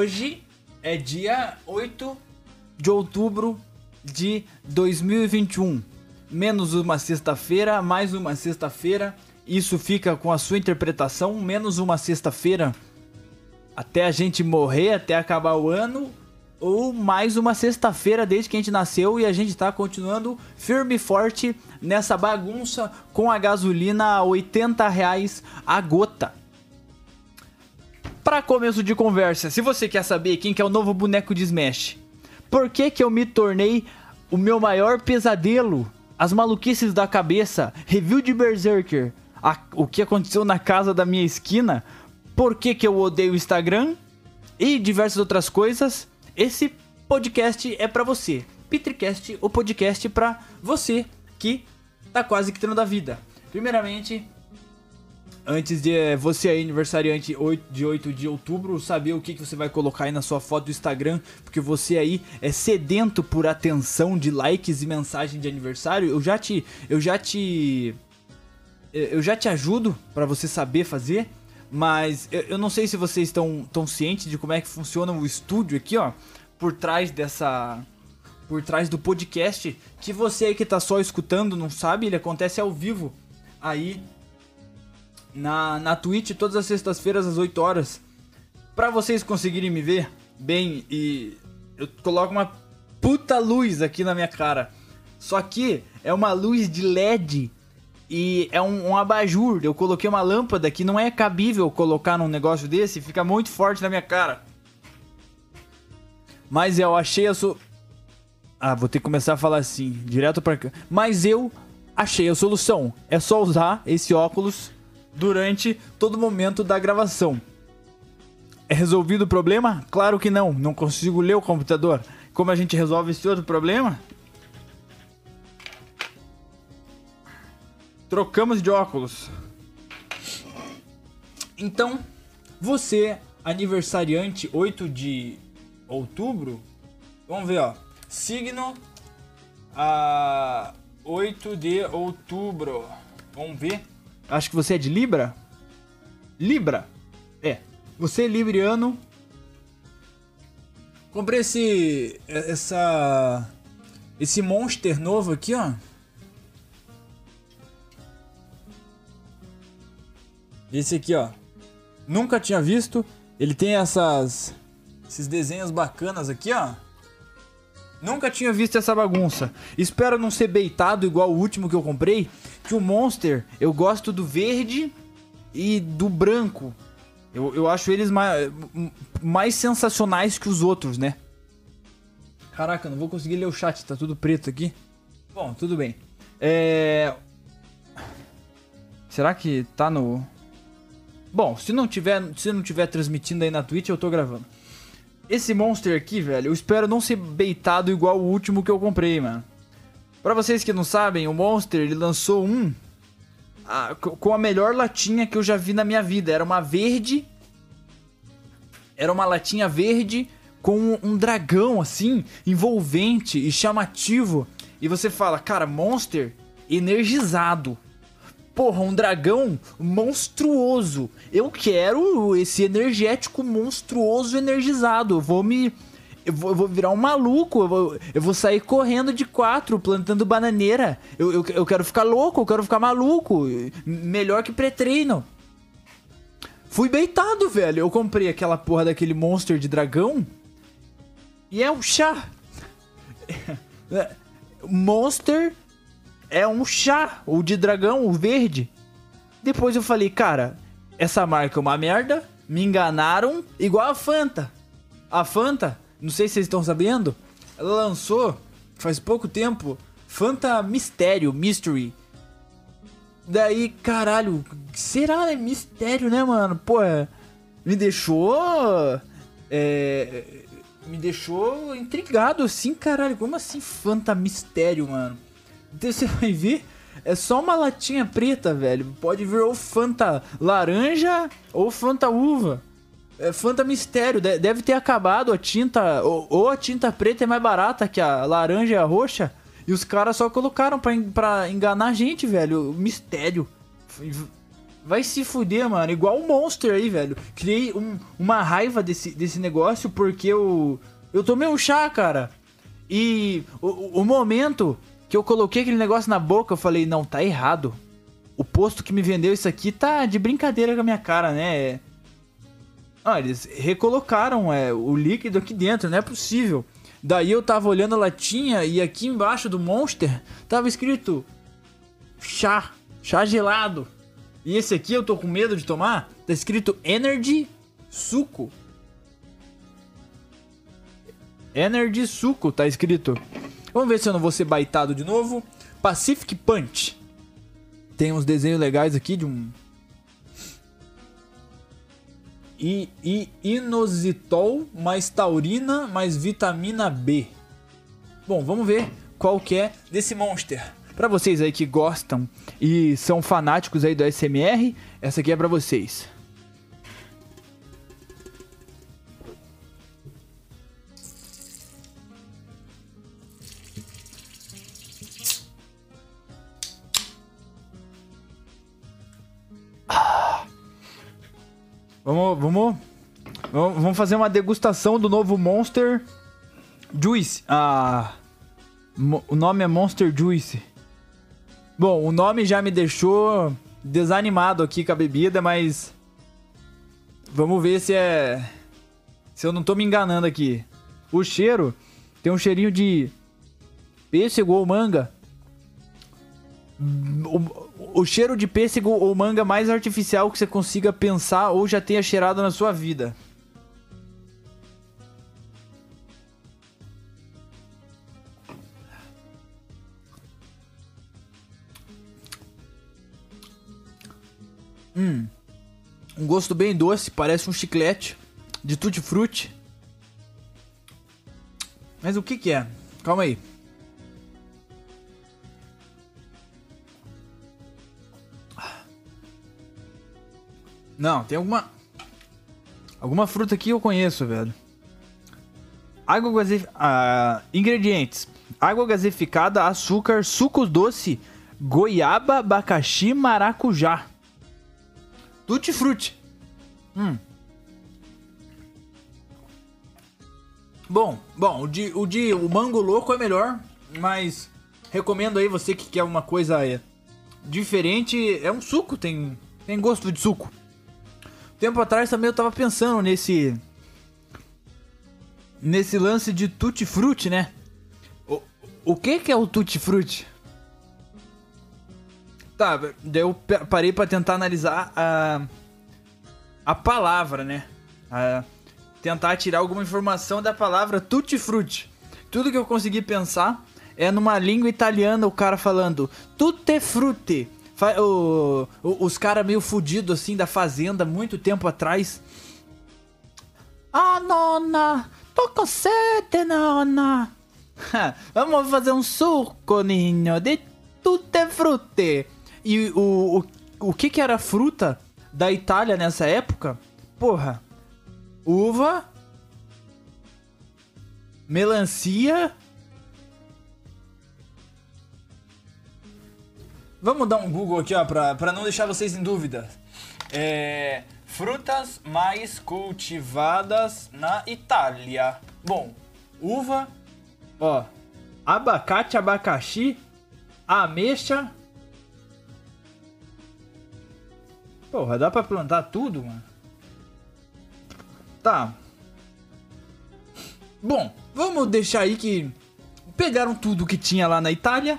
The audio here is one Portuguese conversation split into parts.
Hoje é dia 8 de outubro de 2021. Menos uma sexta-feira, mais uma sexta-feira. Isso fica com a sua interpretação. Menos uma sexta-feira até a gente morrer, até acabar o ano. Ou mais uma sexta-feira desde que a gente nasceu e a gente tá continuando firme e forte nessa bagunça com a gasolina a 80 reais a gota. Para começo de conversa, se você quer saber quem que é o novo boneco de Smash, por que que eu me tornei o meu maior pesadelo, as maluquices da cabeça, review de Berserker, a- o que aconteceu na casa da minha esquina, por que que eu odeio o Instagram e diversas outras coisas, esse podcast é pra você. Petricast, o podcast pra você que tá quase que tendo da vida. Primeiramente, Antes de eh, você aí, aniversariante 8 de 8 de outubro, saber o que, que você vai colocar aí na sua foto do Instagram, porque você aí é sedento por atenção de likes e mensagem de aniversário, eu já te. Eu já te. eh, Eu já te ajudo pra você saber fazer, mas eu, eu não sei se vocês estão tão cientes de como é que funciona o estúdio aqui, ó, por trás dessa. Por trás do podcast, que você aí que tá só escutando não sabe, ele acontece ao vivo aí na, na Twitch todas as sextas-feiras às 8 horas. Pra vocês conseguirem me ver bem e eu coloco uma puta luz aqui na minha cara. Só que é uma luz de LED e é um, um abajur. Eu coloquei uma lâmpada que não é cabível colocar num negócio desse, fica muito forte na minha cara. Mas eu achei a sua. Ah, vou ter que começar a falar assim, direto pra cá. Mas eu achei a solução. É só usar esse óculos durante todo momento da gravação. É resolvido o problema? Claro que não. Não consigo ler o computador. Como a gente resolve esse outro problema? Trocamos de óculos. Então, você, aniversariante 8 de outubro, vamos ver, ó. Signo a 8 de outubro. Vamos ver. Acho que você é de Libra? Libra. É. Você é libriano. Comprei esse essa esse monster novo aqui, ó. Esse aqui, ó. Nunca tinha visto. Ele tem essas esses desenhos bacanas aqui, ó. Nunca tinha visto essa bagunça. Espero não ser beitado igual o último que eu comprei. Que o Monster, eu gosto do verde e do branco. Eu, eu acho eles mais, mais sensacionais que os outros, né? Caraca, não vou conseguir ler o chat, tá tudo preto aqui. Bom, tudo bem. É. Será que tá no. Bom, se não tiver, se não tiver transmitindo aí na Twitch, eu tô gravando. Esse monster aqui, velho, eu espero não ser beitado igual o último que eu comprei, mano. Pra vocês que não sabem, o Monster, ele lançou um co- com a melhor latinha que eu já vi na minha vida. Era uma verde. Era uma latinha verde com um dragão, assim, envolvente e chamativo. E você fala, cara, Monster energizado. Porra, um dragão monstruoso. Eu quero esse energético monstruoso energizado. Eu vou me. Eu vou, eu vou virar um maluco. Eu vou, eu vou sair correndo de quatro, plantando bananeira. Eu, eu, eu quero ficar louco, eu quero ficar maluco. Melhor que pré-treino. Fui beitado, velho. Eu comprei aquela porra daquele monster de dragão. E é um chá. Monster é um chá, o de dragão, o verde. Depois eu falei, cara, essa marca é uma merda, me enganaram, igual a Fanta. A Fanta, não sei se vocês estão sabendo, ela lançou faz pouco tempo Fanta Mistério, Mystery. Daí, caralho, será é mistério, né, mano? Pô, é, me deixou. É, me deixou intrigado assim, caralho. Como assim Fanta Mistério, mano? Então você vai ver, é só uma latinha preta, velho. Pode vir ou Fanta laranja ou Fanta uva. É Fanta Mistério, de- deve ter acabado a tinta. Ou, a tinta preta é mais barata que a laranja e a roxa. E os caras só colocaram pra enganar a gente, velho. Mistério. Vai se fuder, mano. Igual o Monster aí, velho. Criei um, uma raiva desse, desse negócio porque eu. Eu tomei um chá, cara. E o, o momento que eu coloquei aquele negócio na boca, eu falei, não, tá errado. O posto que me vendeu isso aqui tá de brincadeira com a minha cara, né? Ah, eles recolocaram é, o líquido aqui dentro, não é possível. Daí eu tava olhando a latinha e aqui embaixo do Monster tava escrito chá, chá gelado. E esse aqui eu tô com medo de tomar, tá escrito Energy Suco. Energy Suco tá escrito. Vamos ver se eu não vou ser baitado de novo. Pacific Punch. Tem uns desenhos legais aqui de um e, e inositol mais taurina mais vitamina B. Bom, vamos ver qual que é desse monster. Para vocês aí que gostam e são fanáticos aí do SMR, essa aqui é para vocês. Vamos, vamos, vamos fazer uma degustação do novo Monster Juice. Ah, o nome é Monster Juice. Bom, o nome já me deixou desanimado aqui com a bebida, mas vamos ver se é se eu não tô me enganando aqui. O cheiro tem um cheirinho de pêssego ou manga. O, o, cheiro de pêssego ou manga mais artificial que você consiga pensar ou já tenha cheirado na sua vida. Hum. Um gosto bem doce, parece um chiclete de tutti-frutti. Mas o que que é? Calma aí. Não, tem alguma. Alguma fruta que eu conheço, velho. Água gaseificada. Ah, ingredientes: água gaseificada, açúcar, suco doce, goiaba, abacaxi, maracujá. Tutti frutti. Hum. Bom, bom, o de, o de o mango louco é melhor, mas recomendo aí você que quer uma coisa é, diferente, é um suco, tem tem gosto de suco. Tempo atrás também eu tava pensando nesse. Nesse lance de tutti frutti, né? O, o que que é o tutti frutti? Tá, daí eu parei para tentar analisar a. A palavra, né? A, tentar tirar alguma informação da palavra tutti frutti. Tudo que eu consegui pensar é numa língua italiana o cara falando tutte frutti o, os caras meio fudidos assim da fazenda, muito tempo atrás. Ah, nona, tô com sede, nona. Vamos fazer um suco, ninho, de tutte frutte. E o, o, o que que era fruta da Itália nessa época? Porra, uva, melancia Vamos dar um Google aqui, ó, pra, pra não deixar vocês em dúvida. É, frutas mais cultivadas na Itália. Bom, uva, ó, abacate, abacaxi, ameixa. Porra, dá pra plantar tudo, mano? Tá. Bom, vamos deixar aí que pegaram tudo que tinha lá na Itália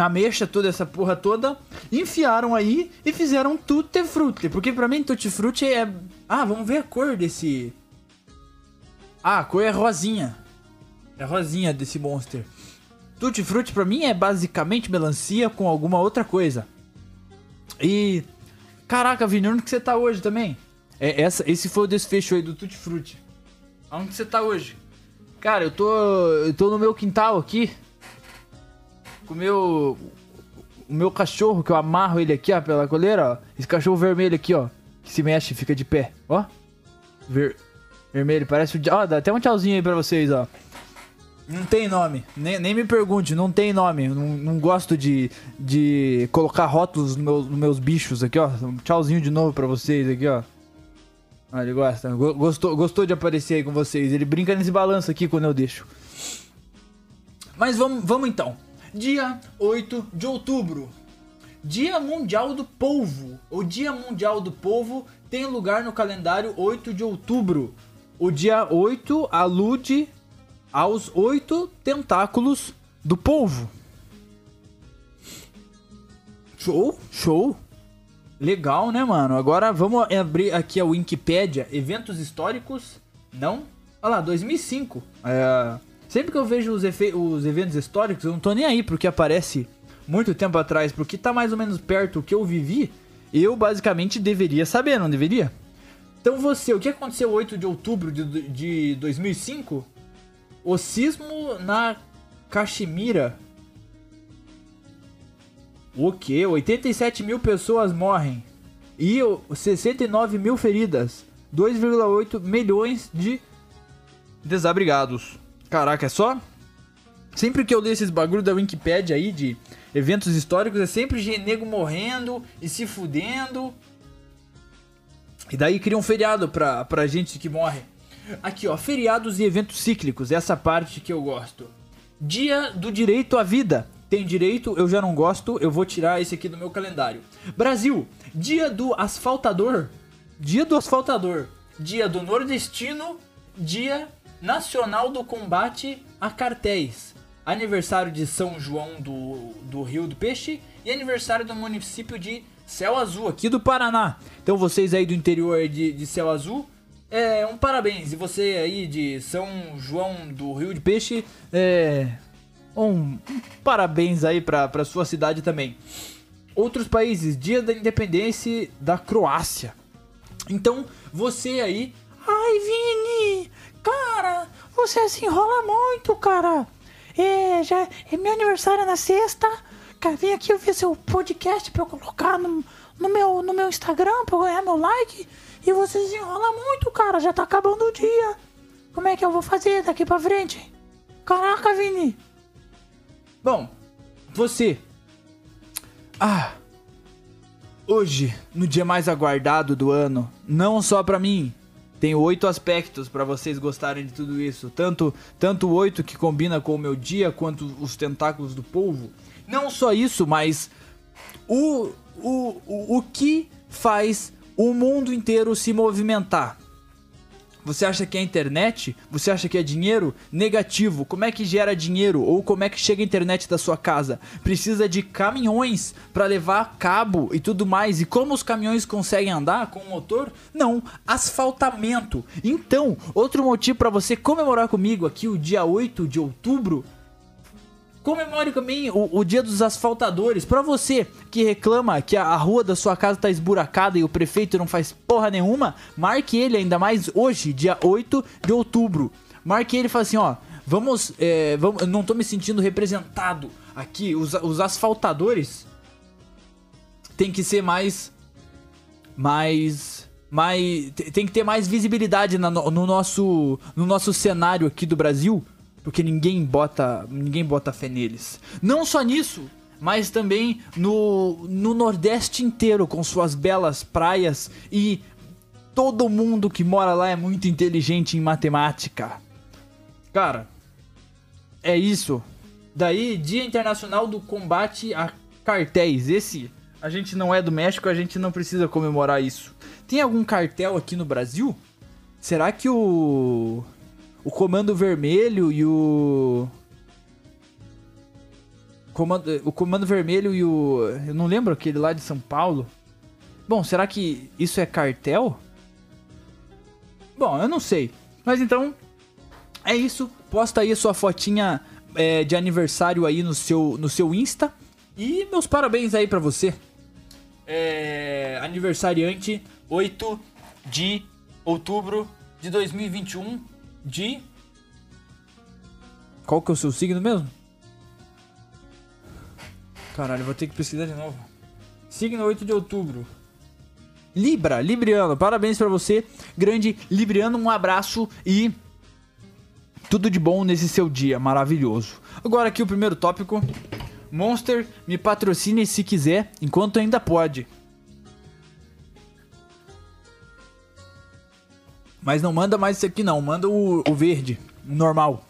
ameixa, toda essa porra toda, enfiaram aí e fizeram tutti frutti. Porque pra mim tutti frutti é... Ah, vamos ver a cor desse... Ah, a cor é rosinha. É rosinha desse monster. Tutti frutti pra mim é basicamente melancia com alguma outra coisa. E... Caraca, Vini, onde que você tá hoje também? É, essa, esse foi o desfecho aí do Tutti Frutti. Onde você tá hoje? Cara, eu tô, eu tô no meu quintal aqui com o meu. O meu cachorro, que eu amarro ele aqui, ó, pela coleira, ó. Esse cachorro vermelho aqui, ó. Que se mexe, fica de pé. Ó. Ver... Vermelho, parece o. Ó, dá até um tchauzinho aí pra vocês, ó. Não tem nome. Nem, nem me pergunte, não tem nome. Não, não gosto de, de colocar rótulos nos meus, nos meus bichos aqui, ó. Um tchauzinho de novo pra vocês aqui, ó. Ah, ele gosta. Gostou, gostou de aparecer aí com vocês. Ele brinca nesse balanço aqui quando eu deixo. Mas vamos, vamos então. Dia 8 de outubro. Dia Mundial do Polvo. O Dia Mundial do Polvo tem lugar no calendário 8 de outubro. O dia 8 alude aos oito tentáculos do polvo. Show, show. Legal, né, mano? Agora vamos abrir aqui a Wikipedia. Eventos históricos? Não. Olha lá, 2005. É... Sempre que eu vejo os, os eventos históricos, eu não tô nem aí porque aparece muito tempo atrás, porque tá mais ou menos perto do que eu vivi. Eu basicamente deveria saber, não deveria? Então você, o que aconteceu 8 de outubro de, de 2005? O sismo na Caxemira. O que? 87 mil pessoas morrem. E 69 mil feridas. 2,8 milhões de desabrigados. Caraca, é só? Sempre que eu leio esses bagulho da Wikipedia aí de eventos históricos, é sempre nego morrendo e se fudendo. E daí cria um feriado pra, pra gente que morre. Aqui, ó, feriados e eventos cíclicos, essa parte que eu gosto. Dia do direito à vida. Tem direito, eu já não gosto, eu vou tirar esse aqui do meu calendário. Brasil, dia do asfaltador. Dia do asfaltador. Dia do nordestino. Dia nacional do combate a cartéis. Aniversário de São João do, do Rio do Peixe e aniversário do município de Céu Azul, aqui do Paraná. Então vocês aí do interior de, de Céu Azul, é, um parabéns. E você aí de São João do Rio de Peixe, é, um, parabéns aí pra, pra sua cidade também. Outros países, Dia da Independência da Croácia. Então, você aí. Ai, Vini! Cara, você se enrola muito, cara! É, já é meu aniversário na sexta. Cara, vem aqui ouvir seu podcast pra eu colocar no, no, meu, no meu Instagram, pra eu ganhar meu like. E você se enrola muito, cara. Já tá acabando o dia. Como é que eu vou fazer daqui pra frente? Caraca, Vini. Bom, você. Ah. Hoje, no dia mais aguardado do ano, não só pra mim, tem oito aspectos para vocês gostarem de tudo isso. Tanto tanto oito que combina com o meu dia, quanto os tentáculos do polvo. Não só isso, mas o, o, o, o que faz o mundo inteiro se movimentar. Você acha que é internet? Você acha que é dinheiro? Negativo. Como é que gera dinheiro? Ou como é que chega a internet da sua casa? Precisa de caminhões para levar cabo e tudo mais. E como os caminhões conseguem andar com o motor? Não, asfaltamento. Então, outro motivo para você comemorar comigo aqui o dia 8 de outubro Comemore também o, o dia dos asfaltadores. Para você que reclama que a, a, rua da sua casa tá esburacada e o prefeito não faz porra nenhuma, marque ele ainda mais hoje, dia 8 de outubro. Marque ele e fala assim, ó, vamos, é, vamos, eu não tô me sentindo representado aqui. Os, os asfaltadores tem que ser mais, mais, mais, tem que ter mais visibilidade na, no nosso, no nosso cenário aqui do Brasil porque ninguém bota, ninguém bota fé neles. Não só nisso, mas também no, no Nordeste inteiro, com suas belas praias e todo mundo que mora lá é muito inteligente em matemática. Cara, é isso. Daí, Dia Internacional do Combate a Cartéis. Esse, a gente não é do México, a gente não precisa comemorar isso. Tem algum cartel aqui no Brasil? Será que o o Comando Vermelho e o. Comando, o Comando Vermelho e o. Eu não lembro aquele lá de São Paulo. Bom, será que isso é cartel? Bom, eu não sei. Mas então, é isso. Posta aí a sua fotinha é, de aniversário aí no seu, no seu Insta. E meus parabéns aí pra você. É, aniversariante 8 de outubro de 2021 de. Qual que é o seu signo mesmo? Caralho, vou ter que pesquisar de novo. Signo 8 de outubro. Libra, Libriano, parabéns para você, grande Libriano, um abraço e Tudo de bom nesse seu dia maravilhoso. Agora aqui o primeiro tópico. Monster, me patrocine se quiser, enquanto ainda pode. Mas não manda mais isso aqui não, manda o, o verde, o normal.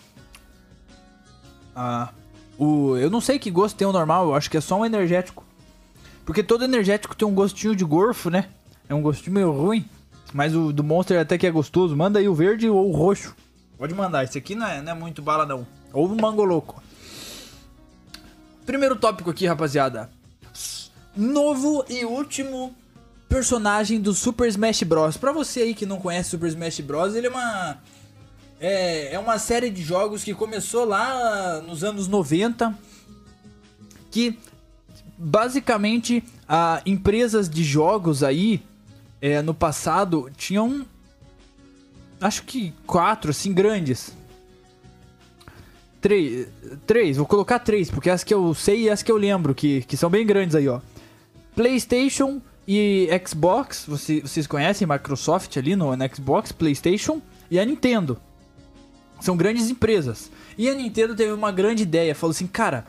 Ah, o, eu não sei que gosto tem o normal, eu acho que é só um energético. Porque todo energético tem um gostinho de gorfo, né? É um gostinho meio ruim. Mas o do Monster até que é gostoso. Manda aí o verde ou o roxo. Pode mandar, esse aqui não é, não é muito bala não. Ou o mango louco. Primeiro tópico aqui, rapaziada. Novo e último personagem do Super Smash Bros. Pra você aí que não conhece Super Smash Bros, ele é uma é, é uma série de jogos que começou lá nos anos 90 que basicamente a empresas de jogos aí é, no passado tinham acho que quatro assim grandes três três vou colocar três porque as que eu sei e as que eu lembro que, que são bem grandes aí ó PlayStation e Xbox você, vocês conhecem Microsoft ali no, no Xbox PlayStation e a Nintendo são grandes empresas. E a Nintendo teve uma grande ideia, falou assim, cara,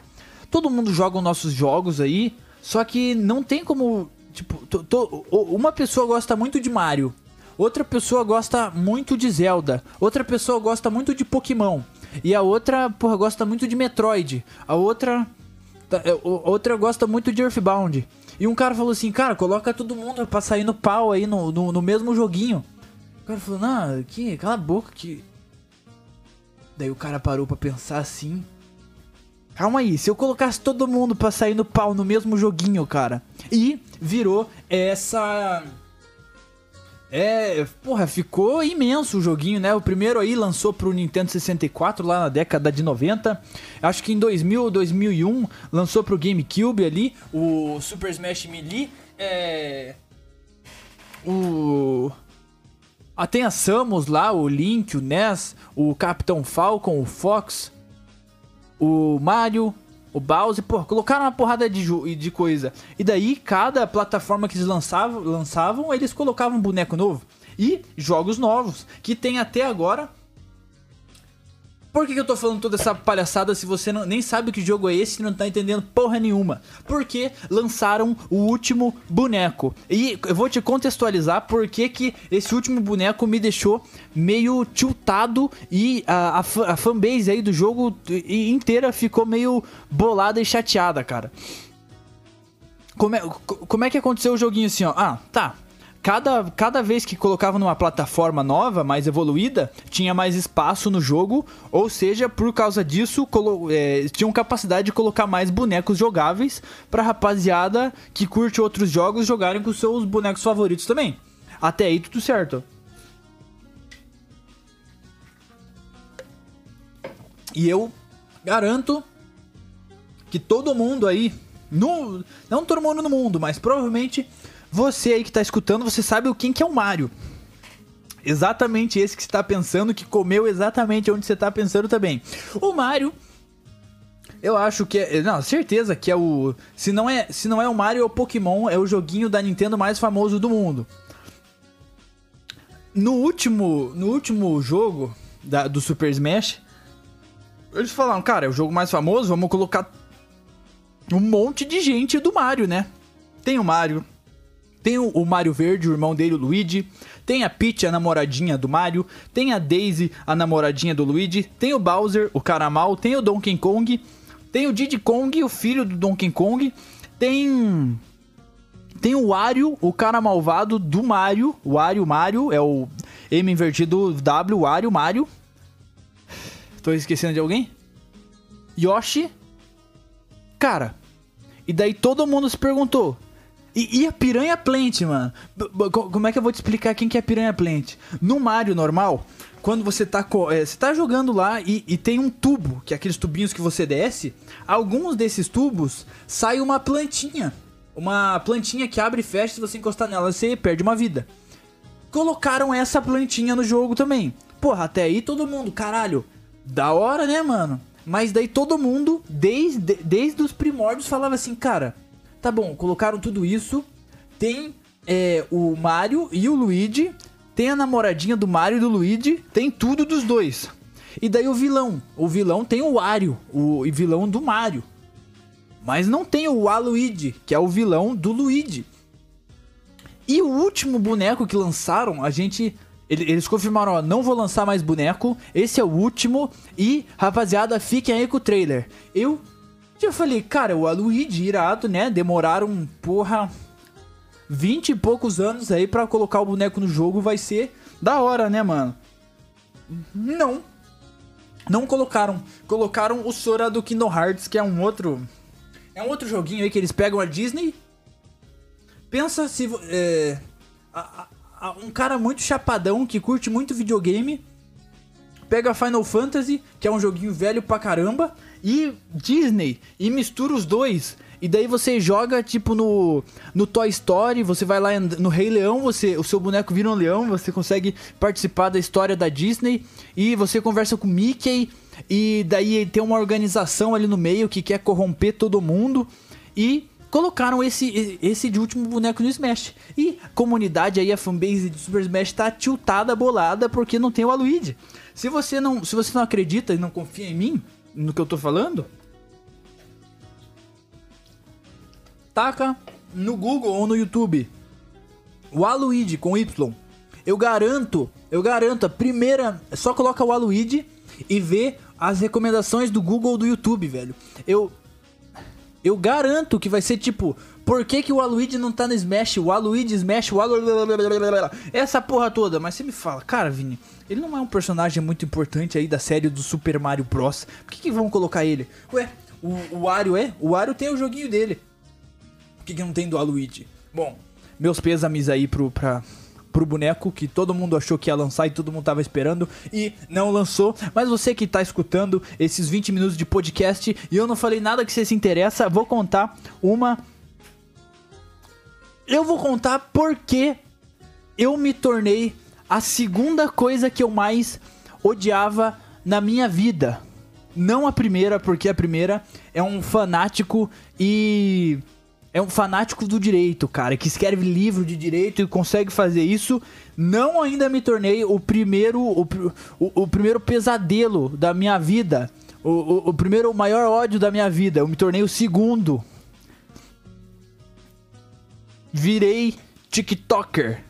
todo mundo joga os nossos jogos aí, só que não tem como, tipo, uma pessoa gosta muito de Mario, outra pessoa gosta muito de Zelda, outra pessoa gosta muito de Pokémon, e a outra, porra, gosta muito de Metroid, a outra, é, outra gosta muito de Earthbound. E um cara falou assim, cara, coloca todo mundo pra sair no pau aí no, no, no mesmo joguinho. O cara falou, não, que, cala a boca, que Daí o cara parou para pensar assim. Calma aí, se eu colocasse todo mundo pra sair no pau no mesmo joguinho, cara. E virou essa. É, porra, ficou imenso o joguinho, né? O primeiro aí lançou pro Nintendo 64 lá na década de 90. Acho que em 2000 ou 2001 lançou pro GameCube ali o Super Smash Melee. É. O ah, tem a Samus lá, o Link, o Ness, o Capitão Falcon, o Fox, o Mario, o Bowser, pô, colocaram uma porrada de, de coisa. E daí, cada plataforma que eles lançavam, lançavam, eles colocavam um boneco novo. E jogos novos, que tem até agora por que, que eu tô falando toda essa palhaçada se você não, nem sabe que jogo é esse e não tá entendendo porra nenhuma? Porque lançaram o último boneco. E eu vou te contextualizar porque que esse último boneco me deixou meio tiltado e a, a, a fanbase aí do jogo inteira ficou meio bolada e chateada, cara. Como é, como é que aconteceu o joguinho assim, ó? Ah, tá cada, cada vez que colocava numa plataforma nova, mais evoluída, tinha mais espaço no jogo, ou seja, por causa disso, é, tinham capacidade de colocar mais bonecos jogáveis pra rapaziada que curte outros jogos jogarem com seus bonecos favoritos também. Até aí tudo certo. E eu garanto que todo mundo aí, no, não todo mundo no mundo, mas provavelmente você aí que tá escutando, você sabe o quem que é o Mario. Exatamente esse que você tá pensando, que comeu exatamente onde você tá pensando também. O Mario eu acho que é. Não, certeza que é o. Se não é, se não é o Mario, é o Pokémon, é o joguinho da Nintendo mais famoso do mundo. No último, no último jogo da, do Super Smash, eles falaram, cara, é o jogo mais famoso, vamos colocar um monte de gente do Mario, né? Tem o Mario, tem o, Mario Verde, o irmão dele, o Luigi. Tem a Peach, a namoradinha do Mario. Tem a Daisy, a namoradinha do Luigi. Tem o Bowser, o cara mal. Tem o Donkey Kong. Tem o Diddy Kong, o filho do Donkey Kong. Tem. Tem o Wario, o cara malvado do Mario. O Wario Mario é o M invertido W, Wario Mario. Tô esquecendo de alguém? Yoshi. Cara, e daí todo mundo se perguntou: e, e, a Piranha Plant, mano? Como é que eu vou te explicar quem que é a Piranha Plant? No Mario normal, quando você tá, é, você tá jogando lá e, e, tem um tubo, que é aqueles tubinhos que você desce, alguns desses tubos sai uma plantinha. Uma plantinha que abre e fecha, se você encostar nela, você perde uma vida. Colocaram essa plantinha no jogo também. Porra, até aí todo mundo, caralho, da hora, né, mano? Mas daí todo mundo, desde, desde os primórdios, falava assim, cara Tá bom, colocaram tudo isso. Tem é, o Mario e o Luigi. Tem a namoradinha do Mario e do Luigi. Tem tudo dos dois. E daí o vilão. O vilão tem o Wario, o vilão do Mario. Mas não tem o Waluigi, que é o vilão do Luigi. E o último boneco que lançaram, a gente. Eles confirmaram, ó, não vou lançar mais boneco. Esse é o último. E, rapaziada, fiquem aí com o trailer. Eu. Eu falei, cara, o Aluigi irado, né? Demoraram, porra. 20 e poucos anos aí para colocar o boneco no jogo. Vai ser da hora, né, mano? Não. Não colocaram. Colocaram o Sora do Kingdom Hearts, que é um outro. É um outro joguinho aí que eles pegam a Disney. Pensa se. É, a, a, um cara muito chapadão que curte muito videogame. Pega Final Fantasy, que é um joguinho velho pra caramba, e Disney, e mistura os dois. E daí você joga, tipo, no, no Toy Story, você vai lá no Rei Leão, você, o seu boneco vira um leão, você consegue participar da história da Disney, e você conversa com Mickey, e daí tem uma organização ali no meio que quer corromper todo mundo, e colocaram esse, esse de último boneco no Smash. E comunidade aí, a fanbase de Super Smash tá tiltada, bolada, porque não tem o Aluigi. Se você não, se você não acredita e não confia em mim, no que eu tô falando, taca no Google ou no YouTube. O Aluigi com Y. Eu garanto, eu garanto, a primeira. Só coloca o Aluigi e vê as recomendações do Google ou do YouTube, velho. Eu. Eu garanto que vai ser tipo. Por que, que o Aluigi não tá no Smash? O Aluigi Smash, o Aluigi. Essa porra toda. Mas você me fala, cara, Vini, ele não é um personagem muito importante aí da série do Super Mario Bros. Por que, que vão colocar ele? Ué, o, o Wario é? O Wario tem o joguinho dele. Por que, que não tem do Aluigi? Bom, meus pêsames aí pro, pra, pro boneco que todo mundo achou que ia lançar e todo mundo tava esperando e não lançou. Mas você que tá escutando esses 20 minutos de podcast e eu não falei nada que você se interessa, vou contar uma. Eu vou contar porque eu me tornei a segunda coisa que eu mais odiava na minha vida. Não a primeira, porque a primeira é um fanático e é um fanático do direito, cara, que escreve livro de direito e consegue fazer isso. Não ainda me tornei o primeiro, o, o, o primeiro pesadelo da minha vida. O, o, o primeiro, o maior ódio da minha vida. Eu me tornei o segundo. Virei TikToker.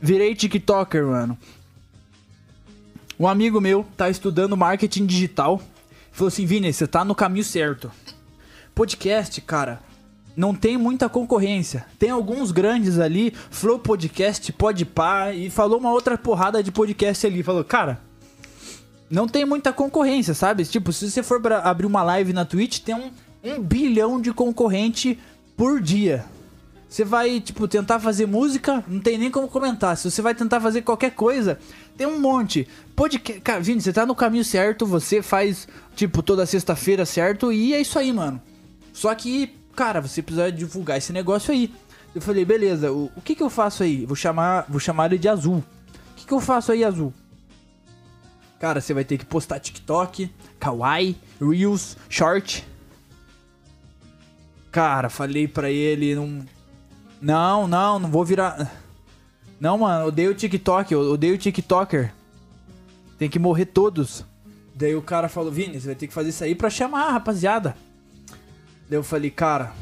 Virei TikToker, mano. Um amigo meu tá estudando marketing digital. Falou assim: Vini, você tá no caminho certo. Podcast, cara, não tem muita concorrência. Tem alguns grandes ali, Flow Podcast, Podpah, e falou uma outra porrada de podcast ali. Falou, cara, não tem muita concorrência, sabe? Tipo, se você for abrir uma live na Twitch, tem um, um bilhão de concorrente por dia. Você vai, tipo, tentar fazer música, não tem nem como comentar. Se você vai tentar fazer qualquer coisa, tem um monte. Podcast. Cara, Vini, você tá no caminho certo, você faz, tipo, toda sexta-feira certo, e é isso aí, mano. Só que cara, você precisa divulgar esse negócio aí. Eu falei, beleza, o, o que que eu faço aí? Vou chamar, vou chamar ele de Azul. O que que eu faço aí, Azul? Cara, você vai ter que postar TikTok, Kawaii, Reels, Short. Cara, falei pra ele, não... Não, não, não vou virar... Não, mano, odeio TikTok, odeio TikToker. Tem que morrer todos. Daí o cara falou, Vini, você vai ter que fazer isso aí pra chamar a rapaziada. Daí eu falei, cara,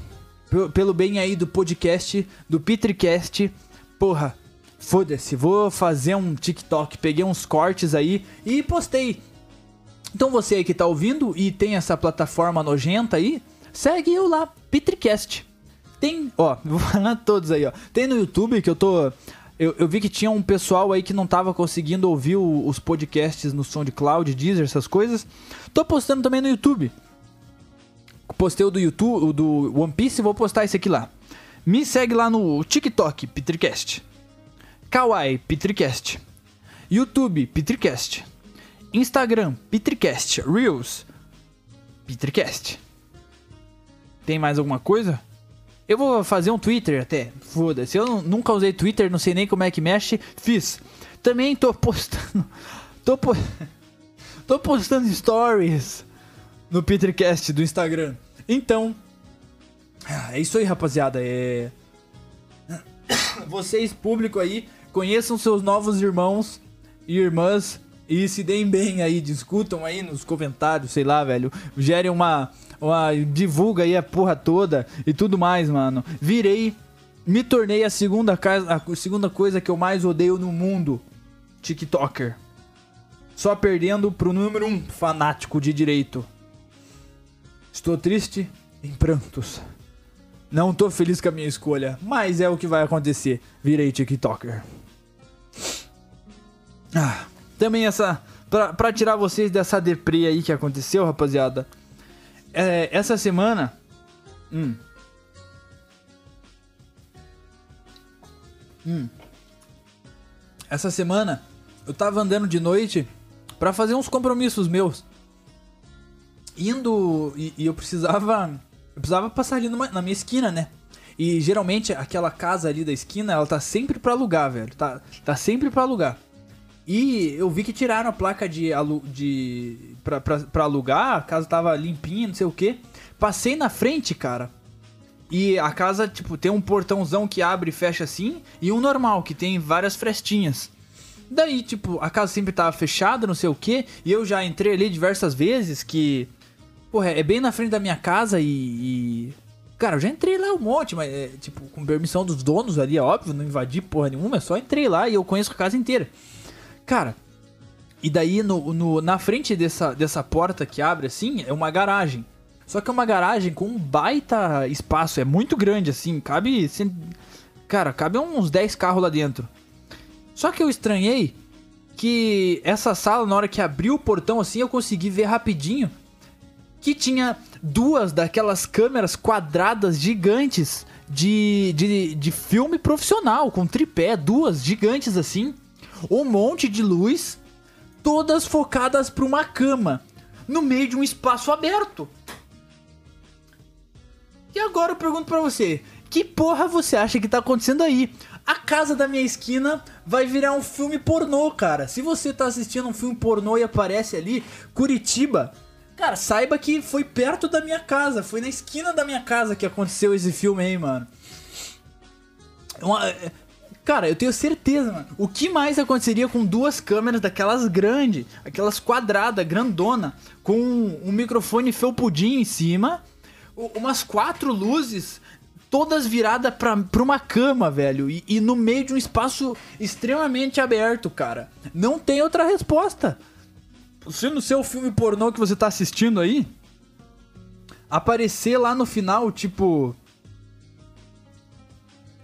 pelo bem aí do podcast, do Petricast, porra, foda-se, vou fazer um TikTok. Peguei uns cortes aí e postei. Então você aí que tá ouvindo e tem essa plataforma nojenta aí, segue eu lá, Petricast. Tem, ó, vou falar todos aí, ó. Tem no YouTube que eu tô. Eu, eu, vi que tinha um pessoal aí que não tava conseguindo ouvir o, os podcasts no SoundCloud, Deezer, essas coisas. Tô postando também no YouTube postei o do YouTube, o do One Piece, vou postar esse aqui lá. Me segue lá no TikTok, Petricast. Kawaii, Petricast. YouTube, Petricast. Instagram, Petricast. Reels, Petricast. Tem mais alguma coisa? Eu vou fazer um Twitter até. Foda-se. Eu nunca usei Twitter, não sei nem como é que mexe. Fiz. Também tô postando. Tô, po... tô postando stories no Petercast do Instagram. Então, é isso aí, rapaziada. É... Vocês, público aí, conheçam seus novos irmãos e irmãs E se deem bem aí, discutam aí nos comentários, sei lá, velho. Gerem uma, uma. Divulga aí a porra toda e tudo mais, mano. Virei. Me tornei a segunda, casa, a segunda coisa que eu mais odeio no mundo: TikToker. Só perdendo pro número um fanático de direito. Estou triste em prantos. Não tô feliz com a minha escolha, mas é o que vai acontecer. Virei TikToker. Ah, também essa. Pra, pra tirar vocês dessa deprê aí que aconteceu, rapaziada. É, essa semana. Hum. Hum. Essa semana eu tava andando de noite para fazer uns compromissos meus. Indo. E, e, eu precisava. Eu precisava passar ali numa, na minha esquina, né? E geralmente aquela casa ali da esquina, ela tá sempre pra alugar, velho. Tá, tá sempre pra alugar. E eu vi que tiraram a placa de, alu de pra, pra, pra alugar, a casa tava limpinha, não sei o que. Passei na frente, cara. E a casa, tipo, tem um portãozão que abre e fecha assim, e um normal, que tem várias frestinhas. Daí, tipo, a casa sempre tava fechada, não sei o que, e eu já entrei ali diversas vezes, que. Porra, é bem na frente da minha casa e. e... Cara, eu já entrei lá um monte, mas, é, tipo, com permissão dos donos ali, é óbvio, não invadi porra nenhuma, é só entrei lá e eu conheço a casa inteira. Cara, e daí no, no, na frente dessa, dessa porta que abre assim, é uma garagem. Só que é uma garagem com um baita espaço, é muito grande assim, cabe. Cara, cabe uns 10 carros lá dentro. Só que eu estranhei que essa sala, na hora que abriu o portão assim, eu consegui ver rapidinho que tinha duas daquelas câmeras quadradas gigantes de, de, de filme profissional, com tripé, duas gigantes assim um monte de luz, todas focadas para uma cama, no meio de um espaço aberto. E agora eu pergunto para você, que porra você acha que tá acontecendo aí? A casa da minha esquina vai virar um filme pornô, cara. Se você tá assistindo um filme pornô e aparece ali Curitiba, cara, saiba que foi perto da minha casa, foi na esquina da minha casa que aconteceu esse filme aí, mano. Uma, Cara, eu tenho certeza, mano. O que mais aconteceria com duas câmeras daquelas grandes, aquelas quadradas, grandona, com um microfone felpudinho em cima, umas quatro luzes, todas viradas pra, pra uma cama, velho, e, e no meio de um espaço extremamente aberto, cara. Não tem outra resposta. Se no seu filme pornô que você tá assistindo aí, aparecer lá no final, tipo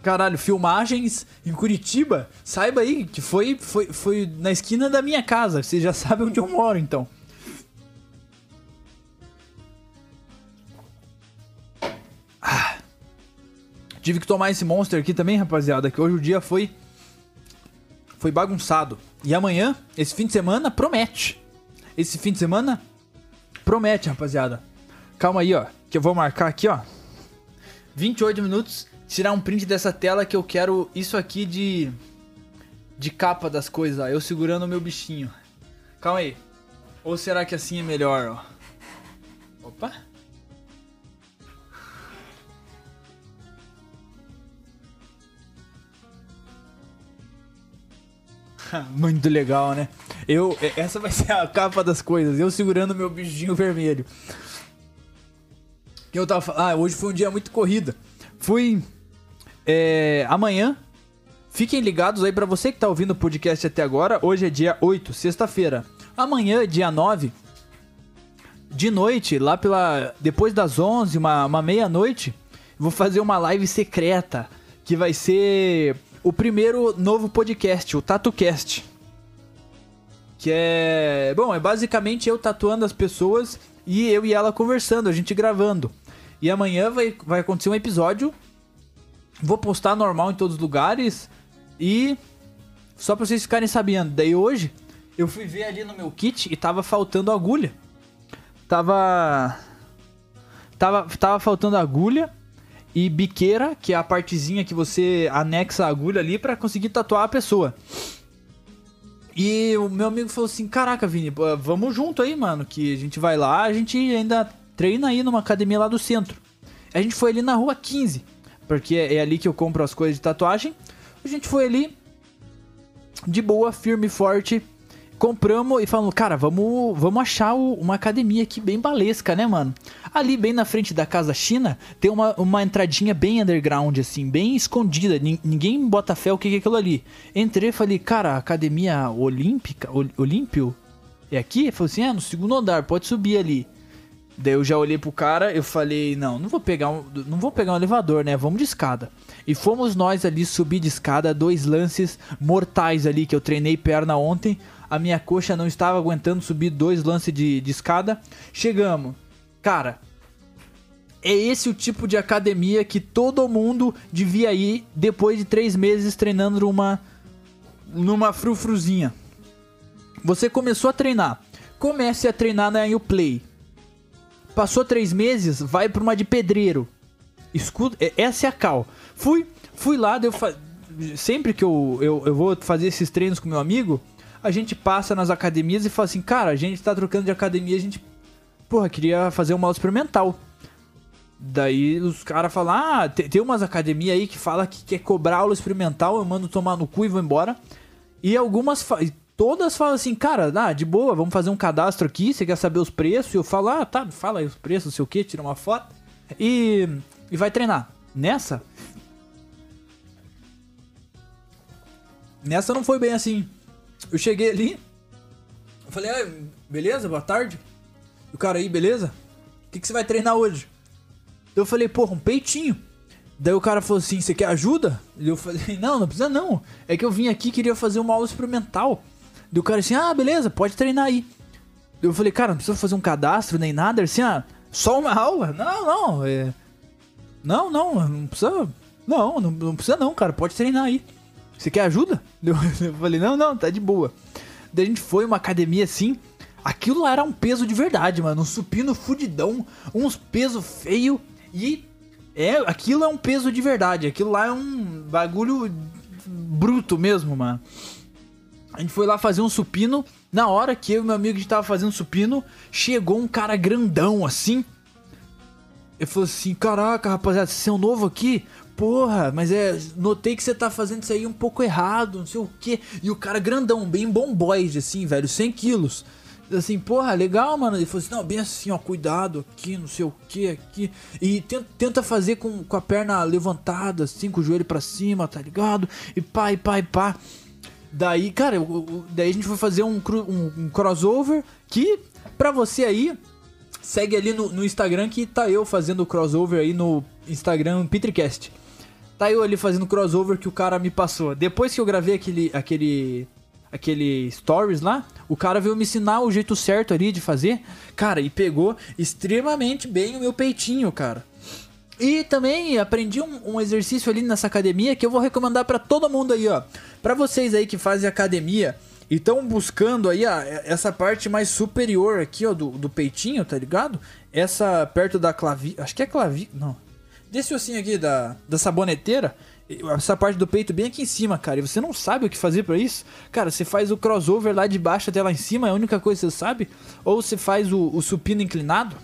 Caralho, filmagens em Curitiba, saiba aí que foi, foi, foi na esquina da minha casa. Você já sabe onde eu moro, então. Ah. Tive que tomar esse monster aqui também, rapaziada, que hoje o dia foi foi bagunçado. E amanhã, esse fim de semana promete. Esse fim de semana promete, rapaziada. Calma aí, ó, que eu vou marcar aqui, ó. 28 minutos tirar um print dessa tela que eu quero isso aqui de de capa das coisas, ó. eu segurando o meu bichinho. Calma aí. Ou será que assim é melhor, ó? Opa. Muito legal, né? Eu, essa vai ser a capa das coisas. Eu segurando meu bichinho vermelho. Eu tava falando, ah, hoje foi um dia muito corrida. Fui é, amanhã, fiquem ligados aí para você que tá ouvindo o podcast até agora. Hoje é dia 8, sexta-feira. Amanhã, dia 9, de noite, lá pela. Depois das 11, uma, uma meia-noite, vou fazer uma live secreta que vai ser o primeiro novo podcast, o TatuCast. Que é. Bom, é basicamente eu tatuando as pessoas e eu e ela conversando, a gente gravando. E amanhã vai, vai acontecer um episódio Vou postar normal em todos os lugares. E só pra vocês ficarem sabendo. Daí hoje eu fui ver ali no meu kit e tava faltando agulha. Tava. Tava, tava faltando agulha e biqueira, que é a partezinha que você anexa a agulha ali para conseguir tatuar a pessoa. E o meu amigo falou assim: Caraca, Vini, vamos junto aí, mano. Que a gente vai lá, a gente ainda treina aí numa academia lá do centro. A gente foi ali na rua 15 porque é ali que eu compro as coisas de tatuagem. A gente foi ali de boa, firme e forte, compramos e falamos, cara, vamos, vamos achar o- uma academia aqui bem balesca, né, mano? Ali, bem na frente da casa China, tem uma, uma entradinha bem underground, assim, bem escondida. Nin- Ninguém bota fé o que que é aquilo ali. Entrei e falei, cara, academia olímpica, Ol- Olímpio? É aqui? Ele falou assim, é, no segundo andar, pode subir ali. Daí eu já olhei pro cara, eu falei, não, não vou pegar um, não vou pegar um elevador, né? Vamos de escada. E fomos nós ali subir de escada, dois lances mortais ali que eu treinei perna ontem. A minha coxa não estava aguentando subir dois lances de, de escada. Chegamos. Cara, é esse o tipo de academia que todo mundo devia ir depois de três meses treinando numa numa frufruzinha. Você começou a treinar. Comece a treinar na Uplay. Passou três meses, vai pra uma de pedreiro. Escuta, é- essa é a cal. Fui, fui lá, deu fa... sempre que eu, eu, eu vou fazer esses treinos com meu amigo, a gente passa nas academias e fala assim, cara, a gente tá trocando de academia, a gente, porra, queria fazer uma aula experimental. Daí os caras falam, ah, tem, umas academias aí que fala que quer cobrar aula experimental, eu mando tomar no cu e vou embora. E algumas, todas falam assim, cara, ah, de boa, vamos fazer um cadastro aqui, você quer saber os preços? E eu falo, ah, tá, fala aí os preços, não sei o que, tira uma foto. E, e vai treinar. Nessa, nessa não foi bem assim. Eu cheguei ali, eu falei, ah, beleza, boa tarde. E o cara aí, beleza? O que, que você vai treinar hoje? Eu falei, porra, um peitinho. Daí o cara falou assim, você quer ajuda? E eu falei, não, não precisa não. É que eu vim aqui queria fazer uma aula experimental. Daí o cara assim, ah, beleza, pode treinar aí. Eu falei, cara, não precisa fazer um cadastro nem nada. Assim, ah, só uma aula? Não, não, é... Não, não, não precisa... Não, não, não precisa não, cara, pode treinar aí. Você quer ajuda? Eu, falei, não, não, tá de boa. Daí a gente foi uma academia assim... Aquilo lá era um peso de verdade, mano. Um supino fudidão, uns peso feio e é, aquilo é um peso de verdade. Aquilo lá é um bagulho bruto mesmo, mano. A gente foi lá fazer um supino. Na hora que eu e meu amigo a gente tava fazendo supino, chegou um cara grandão assim. Ele falou assim: Caraca, rapaziada, vocês são novo aqui? Porra, mas é. Notei que você tá fazendo isso aí um pouco errado, não sei o que. E o cara grandão, bem bomboide, assim, velho, 100 quilos. Assim, porra, legal, mano. Ele falou assim: Não, bem assim, ó, cuidado aqui, não sei o que, aqui. E tenta, fazer com, com a perna levantada, assim, com o joelho pra cima, tá ligado? E pá, e pá, e pá. Daí, cara, o- o- daí a gente foi fazer um, um- um crossover que, pra você aí, segue ali no, no Instagram que tá eu fazendo o crossover aí no Instagram Petricast. Tá eu ali fazendo crossover que o cara me passou. Depois que eu gravei aquele, aquele, aquele stories lá, o cara veio me ensinar o jeito certo ali de fazer. Cara, e pegou extremamente bem o meu peitinho, cara. E também aprendi um, um exercício ali nessa academia que eu vou recomendar pra todo mundo aí, ó. Pra vocês aí que fazem academia e estão buscando aí essa parte mais superior aqui, ó, do, do peitinho, tá ligado? Essa perto da clavi... Acho que é clavi... Não. Desse ossinho aqui da, da saboneteira, essa parte do peito bem aqui em cima, cara. E você não sabe o que fazer pra isso? Cara, você faz o crossover lá de baixo até lá em cima, é a única coisa que você sabe? Ou você faz o, o supino inclinado?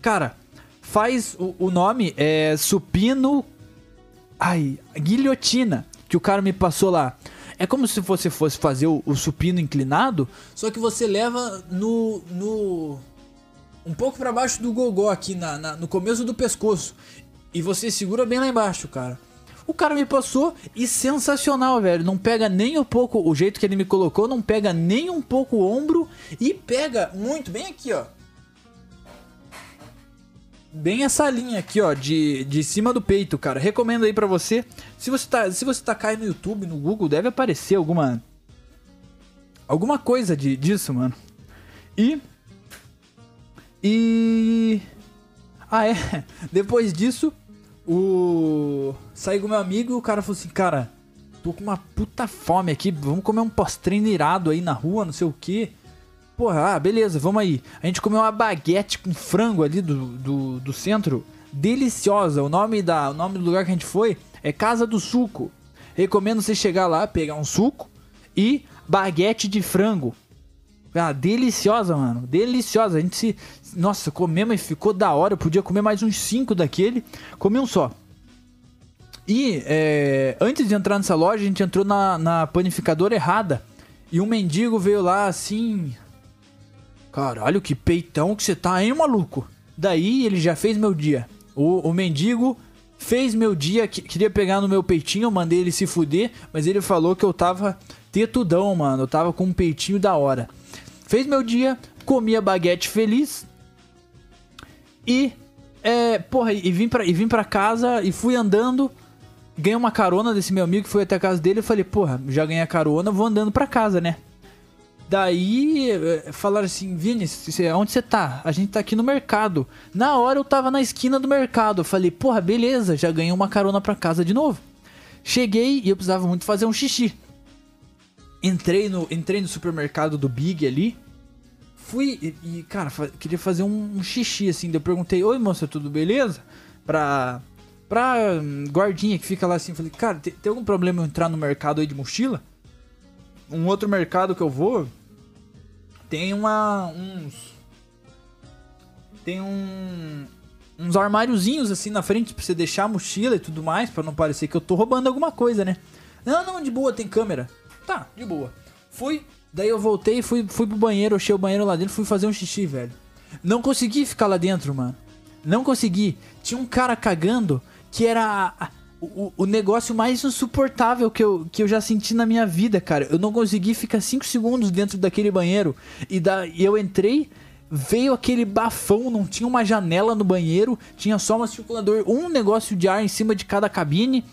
Cara, faz o, o nome é supino. Ai, guilhotina, que o cara me passou lá. É como se você fosse fazer o, o supino inclinado, só que você leva no. no um pouco pra baixo do gogó aqui, na, na- no começo do pescoço. E você segura bem lá embaixo, cara. O cara me passou e sensacional, velho. Não pega nem um pouco, o jeito que ele me colocou, não pega nem um pouco o ombro e pega muito, bem aqui, ó bem essa linha aqui, ó, de, de cima do peito, cara. Recomendo aí pra você. Se você tá, se você tá caindo no YouTube, no Google, deve aparecer alguma alguma coisa de, disso, mano. E e ah é, depois disso, o saí com meu amigo e o cara falou assim, cara, tô com uma puta fome aqui, vamos comer um pós-treino irado aí na rua, não sei o que. Porra, ah, beleza, vamos aí. A gente comeu uma baguete com frango ali do, do, do centro. Deliciosa. O nome, da, o nome do lugar que a gente foi é Casa do Suco. Recomendo você chegar lá, pegar um suco e baguete de frango. Ah, deliciosa, mano. Deliciosa. A gente se. Nossa, comemos e ficou da hora. Eu podia comer mais uns 5 daquele. Comi um só. E é, antes de entrar nessa loja, a gente entrou na, na panificadora errada. E um mendigo veio lá assim. Caralho, que peitão que você tá, hein, maluco? Daí ele já fez meu dia. O, o mendigo fez meu dia, que, queria pegar no meu peitinho, eu mandei ele se fuder, mas ele falou que eu tava tetudão, mano. Eu tava com um peitinho da hora. Fez meu dia, comi a baguete feliz. E, é, porra, e vim pra, e vim pra casa e fui andando. Ganhei uma carona desse meu amigo que foi até a casa dele. Eu falei, porra, já ganhei a carona, vou andando pra casa, né? Daí é, falaram assim, Vini, onde você tá? A gente tá aqui no mercado. Na hora eu tava na esquina do mercado. Eu falei, porra, beleza, já ganhei uma carona pra casa de novo. Cheguei e eu precisava muito fazer um xixi. Entrei no, entrei no supermercado do Big ali. Fui e, e cara, fa queria fazer um, um, xixi assim. Eu perguntei: Oi, moça, tudo beleza? Pra. Pra hum, guardinha que fica lá assim. Falei: Cara, tem, tem algum problema eu entrar no mercado aí de mochila? Um outro mercado que eu vou. Tem uma. Uns. Tem um. Uns armáriozinhos assim na frente pra você deixar a mochila e tudo mais. para não parecer que eu tô roubando alguma coisa, né? Não, não, de boa, tem câmera. Tá, de boa. Fui, daí eu voltei, fui, fui pro banheiro, achei o banheiro lá dentro, fui fazer um xixi, velho. Não consegui ficar lá dentro, mano. Não consegui. Tinha um cara cagando que era o, o negócio mais insuportável que eu, que eu já senti na minha vida, cara. Eu não consegui ficar 5 segundos dentro daquele banheiro. E, da, e eu entrei, veio aquele bafão, não tinha uma janela no banheiro, tinha só um circulador, um negócio de ar em cima de cada cabine.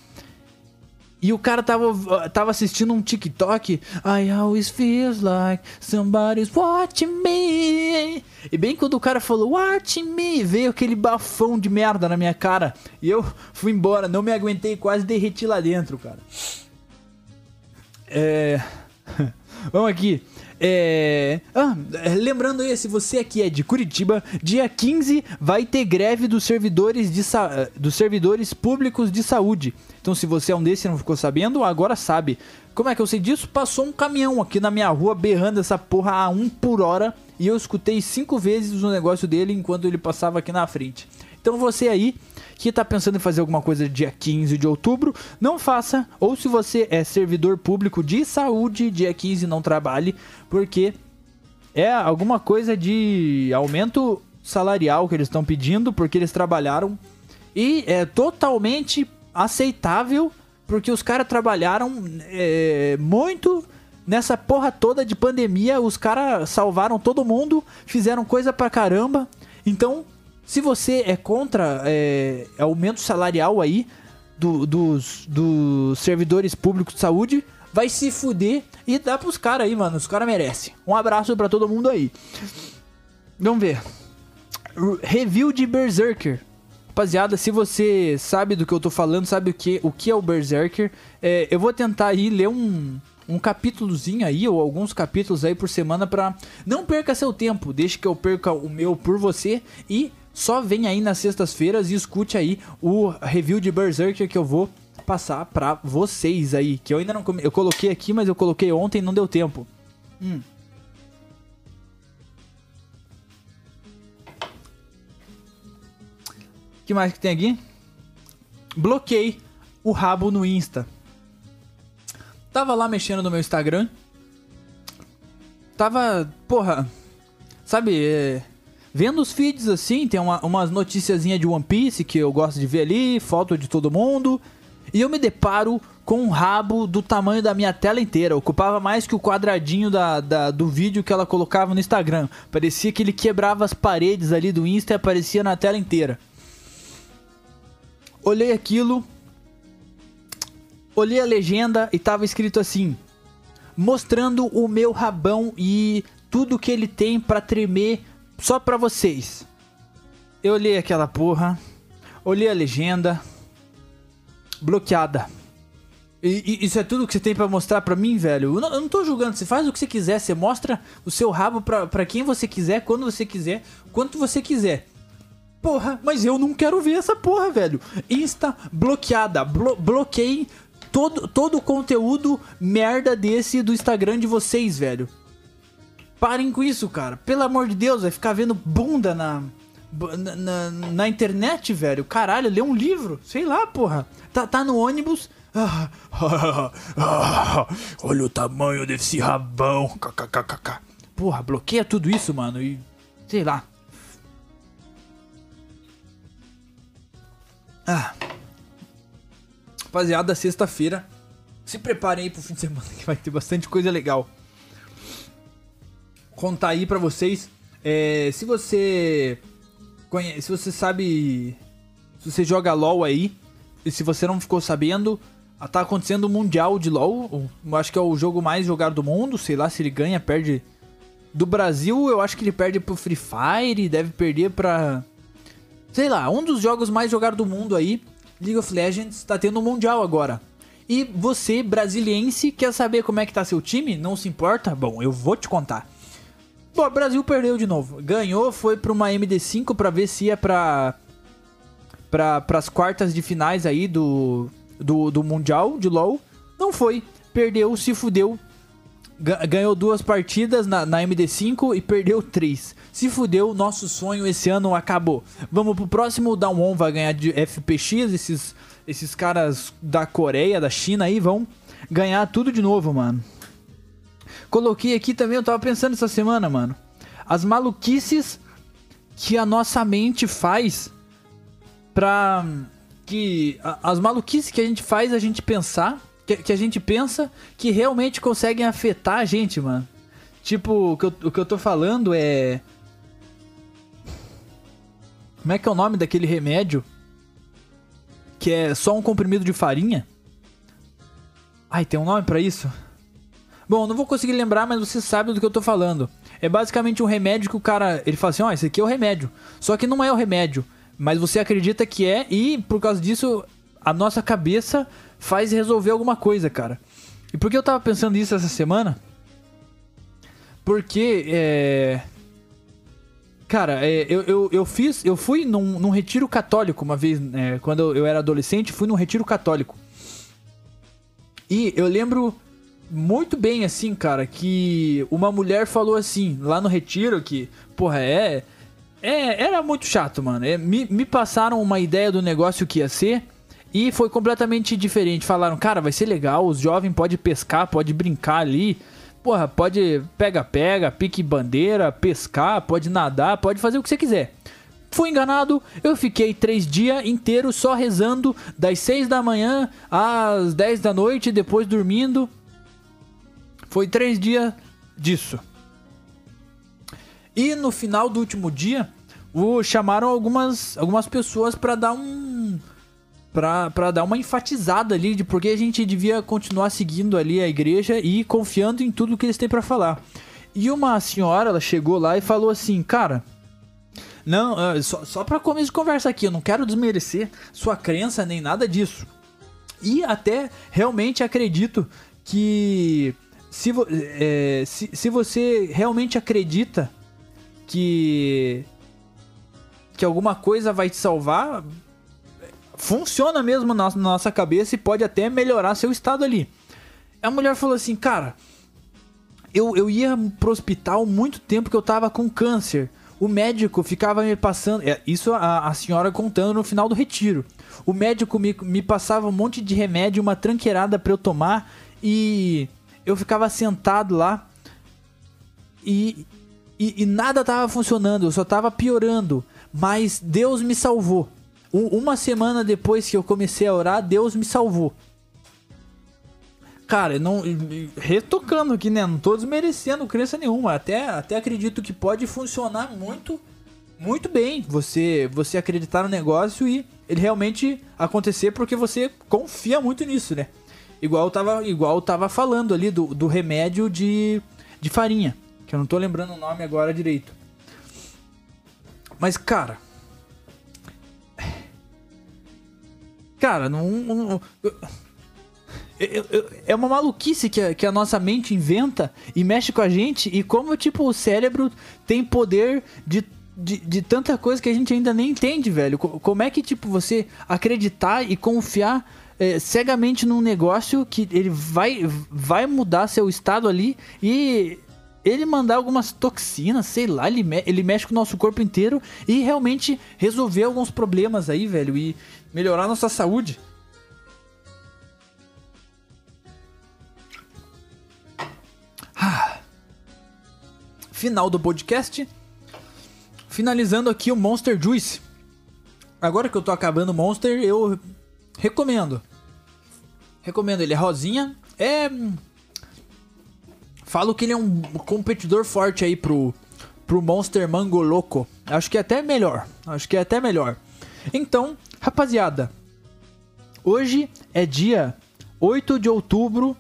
E o cara tava, tava assistindo um TikTok. I always feel like somebody's watching me. E bem quando o cara falou watching me, veio aquele bafão de merda na minha cara. E eu fui embora, não me aguentei, quase derreti lá dentro, cara. É. Vamos aqui. É... Ah, lembrando aí, se você aqui é de Curitiba, dia 15 vai ter greve dos servidores, de sa... dos servidores públicos de saúde. Então, se você é um desses e não ficou sabendo, agora sabe. Como é que eu sei disso? Passou um caminhão aqui na minha rua berrando essa porra a 1 por hora e eu escutei cinco vezes o negócio dele enquanto ele passava aqui na frente. Então, você aí que está pensando em fazer alguma coisa dia 15 de outubro, não faça. Ou se você é servidor público de saúde, dia 15 não trabalhe, porque é alguma coisa de aumento salarial que eles estão pedindo, porque eles trabalharam. E é totalmente aceitável, porque os caras trabalharam é, muito nessa porra toda de pandemia. Os caras salvaram todo mundo, fizeram coisa pra caramba. Então, se você é contra é, aumento salarial aí do, dos, dos servidores públicos de saúde, vai se fuder e dá pros caras aí, mano. Os caras merecem. Um abraço para todo mundo aí. Vamos ver. Review de Berserker. Rapaziada, se você sabe do que eu tô falando, sabe o que, o que é o Berserker, é, eu vou tentar aí ler um, um capítulozinho aí, ou alguns capítulos aí por semana pra... Não perca seu tempo, deixe que eu perca o meu por você e só vem aí nas sextas-feiras e escute aí o review de Berserker que eu vou passar pra vocês aí. Que eu ainda não. Eu coloquei aqui, mas eu coloquei ontem não deu tempo. Hum. que mais que tem aqui? Bloqueei o rabo no Insta. Tava lá mexendo no meu Instagram. Tava, porra, sabe, é, Vendo os feeds assim, tem uma, umas noticiazinhas de One Piece que eu gosto de ver ali, foto de todo mundo. E eu me deparo com um rabo do tamanho da minha tela inteira. Ocupava mais que o quadradinho da, da, do vídeo que ela colocava no Instagram. Parecia que ele quebrava as paredes ali do Insta e aparecia na tela inteira. Olhei aquilo. Olhei a legenda e tava escrito assim: mostrando o meu rabão e tudo que ele tem para tremer só pra vocês. Eu olhei aquela porra, olhei a legenda, bloqueada. E, e, isso é tudo que você tem para mostrar para mim, velho? Eu não, eu não tô julgando, você faz o que você quiser, você mostra o seu rabo pra, pra quem você quiser, quando você quiser, quanto você quiser. Porra, mas eu não quero ver essa porra, velho. Insta bloqueada, blo bloqueei todo, todo o conteúdo merda desse do Instagram de vocês, velho. Parem com isso, cara. Pelo amor de Deus, vai ficar vendo bunda na, na, na, na internet, velho. Caralho, lê um livro. Sei lá, porra. Tá, tá no ônibus, Ah, olha o tamanho desse rabão. Porra, bloqueia tudo isso, mano. E. Sei lá. Ah. Rapaziada, sexta-feira. Se preparem aí pro fim de semana que vai ter bastante coisa legal. Contar aí pra vocês. É, se você. Conhece, se você sabe. Se você joga LOL aí. E se você não ficou sabendo. Tá acontecendo o Mundial de LoL. Eu acho que é o jogo mais jogado do mundo. Sei lá se ele ganha, perde. Do Brasil, eu acho que ele perde pro Free Fire. Deve perder pra. Sei lá, um dos jogos mais jogados do mundo aí. League of Legends tá tendo o um Mundial agora. E você, brasiliense, quer saber como é que tá seu time? Não se importa? Bom, eu vou te contar. Bom, o Brasil perdeu de novo. Ganhou, foi pra uma MD5 pra ver se ia pra. pra pras quartas de finais aí do do, do Mundial de LoL. Não foi. Perdeu, se fudeu. Ganhou duas partidas na, na MD5 e perdeu três. Se fudeu, nosso sonho esse ano acabou. Vamos pro próximo, o Down vai ganhar de FPX, esses, esses caras da Coreia, da China aí vão ganhar tudo de novo, mano. Coloquei aqui também, eu tava pensando essa semana, mano. As maluquices que a nossa mente faz pra que as maluquices que a gente faz a gente pensar, que, que, a gente pensa que realmente conseguem afetar a gente, mano. Tipo, o que, eu, o que eu tô falando é. Como é que é o nome daquele remédio? Que é só um comprimido de farinha? Ai, tem um nome para isso? Bom, não vou conseguir lembrar, mas você sabe do que eu tô falando. É basicamente um remédio que o cara. Ele fala assim: ó, oh, esse aqui é o remédio. Só que não é o remédio mas você acredita que é e por causa disso a nossa cabeça faz resolver alguma coisa, cara. E por que eu tava pensando isso essa semana? Porque é. Cara, é, eu, eu, eu fiz. Eu fui num, num retiro católico uma vez, é, quando eu era adolescente, fui num retiro católico. E eu lembro muito bem, assim, cara, que uma mulher falou assim, lá no retiro, que, porra, é. É, era muito chato, mano. É, me, me passaram uma ideia do negócio que ia ser e foi completamente diferente. Falaram, cara, vai ser legal, os jovens podem pescar, pode brincar ali. Porra, pode pega-pega, pique bandeira, pescar, pode nadar, pode fazer o que você quiser. Fui enganado, eu fiquei três dias inteiros só rezando, das seis da manhã às dez da noite, depois dormindo. Foi três dias disso. E no final do último dia, o, chamaram algumas, algumas pessoas para dar um. Pra dar uma enfatizada ali de porque a gente devia continuar seguindo ali a igreja e confiando em tudo que eles têm para falar. E uma senhora, ela chegou lá e falou assim, cara, não, ah, só, só pra começo de conversa aqui, eu não quero desmerecer sua crença nem nada disso. E até realmente acredito que se, é, se, se você realmente acredita que que alguma coisa vai te salvar, funciona mesmo na nossa cabeça e pode até melhorar seu estado ali. A mulher falou assim, cara, eu, eu ia pro hospital muito tempo que eu tava com câncer. O médico ficava me passando. É, isso a, a senhora contando no final do retiro. O médico me, me passava um monte de remédio, uma tranqueirada para eu tomar. E eu ficava sentado lá. E, e, e nada tava funcionando, eu só tava piorando. Mas Deus me salvou. uma semana depois que eu comecei a orar, Deus me salvou. Cara, não. Retocando aqui, né? Não tô desmerecendo crença nenhuma. Até, até acredito que pode funcionar muito, muito bem. Você, você acreditar no negócio e ele realmente acontecer porque você confia muito nisso, né? Igual eu tava, igual eu tava falando ali do, do remédio de, de farinha. Que eu não tô lembrando o nome agora direito. Mas, cara. Cara, não. não é uma maluquice que a, que a nossa mente inventa e mexe com a gente. E como, tipo, o cérebro tem poder de de, de, tanta coisa que a gente ainda nem entende, velho. Como é que, tipo, você acreditar e confiar é, cegamente num negócio que ele vai, vai mudar seu estado ali e ele mandar algumas toxinas, sei lá, ele, me ele mexe com o nosso corpo inteiro e realmente resolver alguns problemas aí, velho, e melhorar nossa saúde. Ah. Final do podcast. Finalizando aqui o Monster Juice. Agora que eu tô acabando o Monster, eu recomendo. Recomendo, ele é rosinha. É. Falo que ele é um competidor forte aí pro, pro Monster Mango Loco. Acho que é até melhor. Acho que é até melhor. Então, rapaziada, hoje é dia 8 de outubro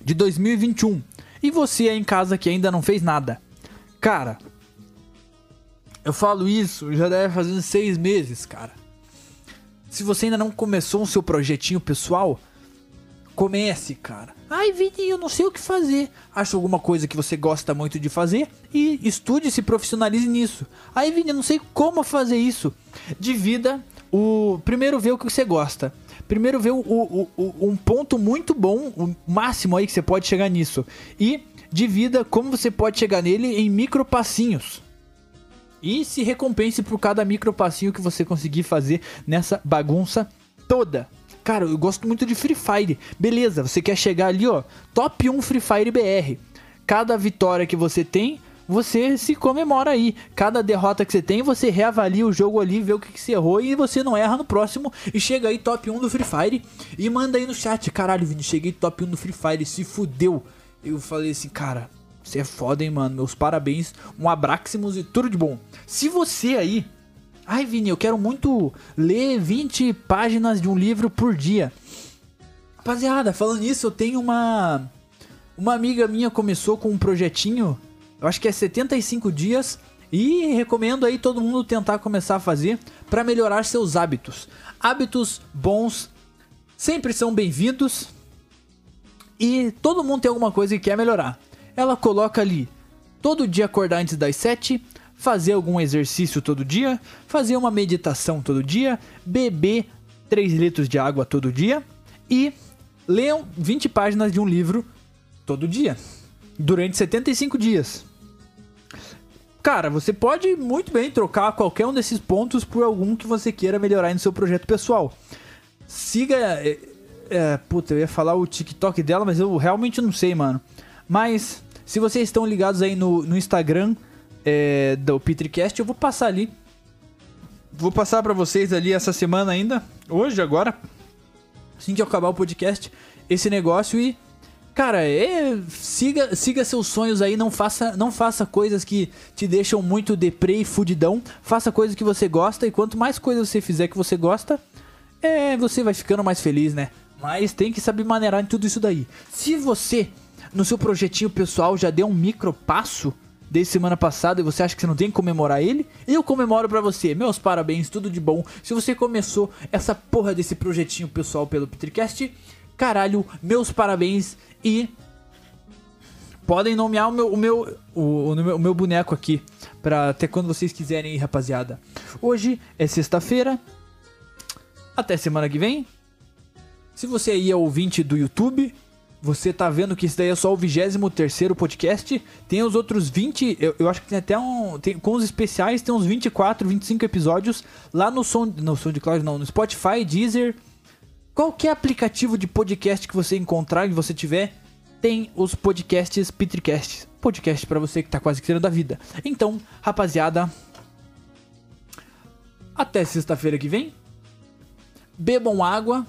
de 2021. E você aí em casa que ainda não fez nada. Cara, eu falo isso já deve fazer uns seis meses, cara. Se você ainda não começou o seu projetinho pessoal, comece, cara. Ai, Vini, eu não sei o que fazer. Acha alguma coisa que você gosta muito de fazer e estude e se profissionalize nisso. Ai, Vini, eu não sei como fazer isso. Divida o. Primeiro vê o que você gosta. Primeiro vê o, o, o, um ponto muito bom, o máximo aí que você pode chegar nisso. E divida como você pode chegar nele em micro passinhos. E se recompense por cada micro passinho que você conseguir fazer nessa bagunça toda. Cara, eu gosto muito de Free Fire. Beleza, você quer chegar ali, ó, top 1 Free Fire BR. Cada vitória que você tem, você se comemora aí. Cada derrota que você tem, você reavalia o jogo ali, vê o que, que você errou e você não erra no próximo. E chega aí top 1 do Free Fire e manda aí no chat. Caralho, Vini, cheguei top 1 do Free Fire, se fudeu. Eu falei assim, cara, você é foda, hein, mano. Meus parabéns, um abraximus e tudo de bom. Se você aí Ai, Vini, eu quero muito ler 20 páginas de um livro por dia. Rapaziada, falando nisso, eu tenho uma. Uma amiga minha começou com um projetinho, eu acho que é 75 dias, e recomendo aí todo mundo tentar começar a fazer para melhorar seus hábitos. Hábitos bons sempre são bem-vindos e todo mundo tem alguma coisa que quer melhorar. Ela coloca ali todo dia acordar antes das 7, fazer algum exercício todo dia, fazer uma meditação todo dia, beber 3 litros de água todo dia e ler 20 páginas de um livro todo dia, durante 75 dias. Cara, você pode muito bem trocar qualquer um desses pontos por algum que você queira melhorar no seu projeto pessoal. Siga. É, é, puta, eu ia falar o TikTok dela, mas eu realmente não sei, mano. Mas, se vocês estão ligados aí no, no Instagram, é, do Petricast, eu vou passar ali. Vou passar para vocês ali essa semana ainda, hoje, agora, assim que eu acabar o podcast, esse negócio e Cara, é, siga, siga seus sonhos aí, não faça, não faça coisas que te deixam muito deprê e fudidão. Faça coisas que você gosta e quanto mais coisas você fizer que você gosta, é, você vai ficando mais feliz, né? Mas tem que saber maneirar em tudo isso daí. Se você no seu projetinho pessoal já deu um micro passo, desde semana passada e você acha que você não tem que comemorar ele, eu comemoro para você. Meus parabéns, tudo de bom. Se você começou essa porra desse projetinho pessoal pelo Petricast, caralho, meus parabéns e podem nomear o meu o meu o, o, meu, o meu boneco aqui para até quando vocês quiserem, rapaziada. Hoje é sexta-feira. Até semana que vem. Se você aí é ouvinte do YouTube, você tá vendo que isso daí é só o 23 podcast. Tem os outros 20. Eu, eu, acho que tem até um. Tem, com os especiais, tem uns 24, 25 episódios lá no som. No som de Cloud, não. No Spotify, Deezer. Qualquer aplicativo de podcast que você encontrar, que você tiver, tem os podcasts Petricast. Podcast para você que tá quase querendo da vida. Então, rapaziada. Até sexta-feira que vem. Bebam água.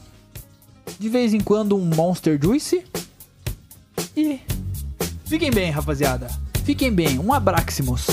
De vez em quando um Monster Juice. E fiquem bem, rapaziada. Fiquem bem. Um abraximus.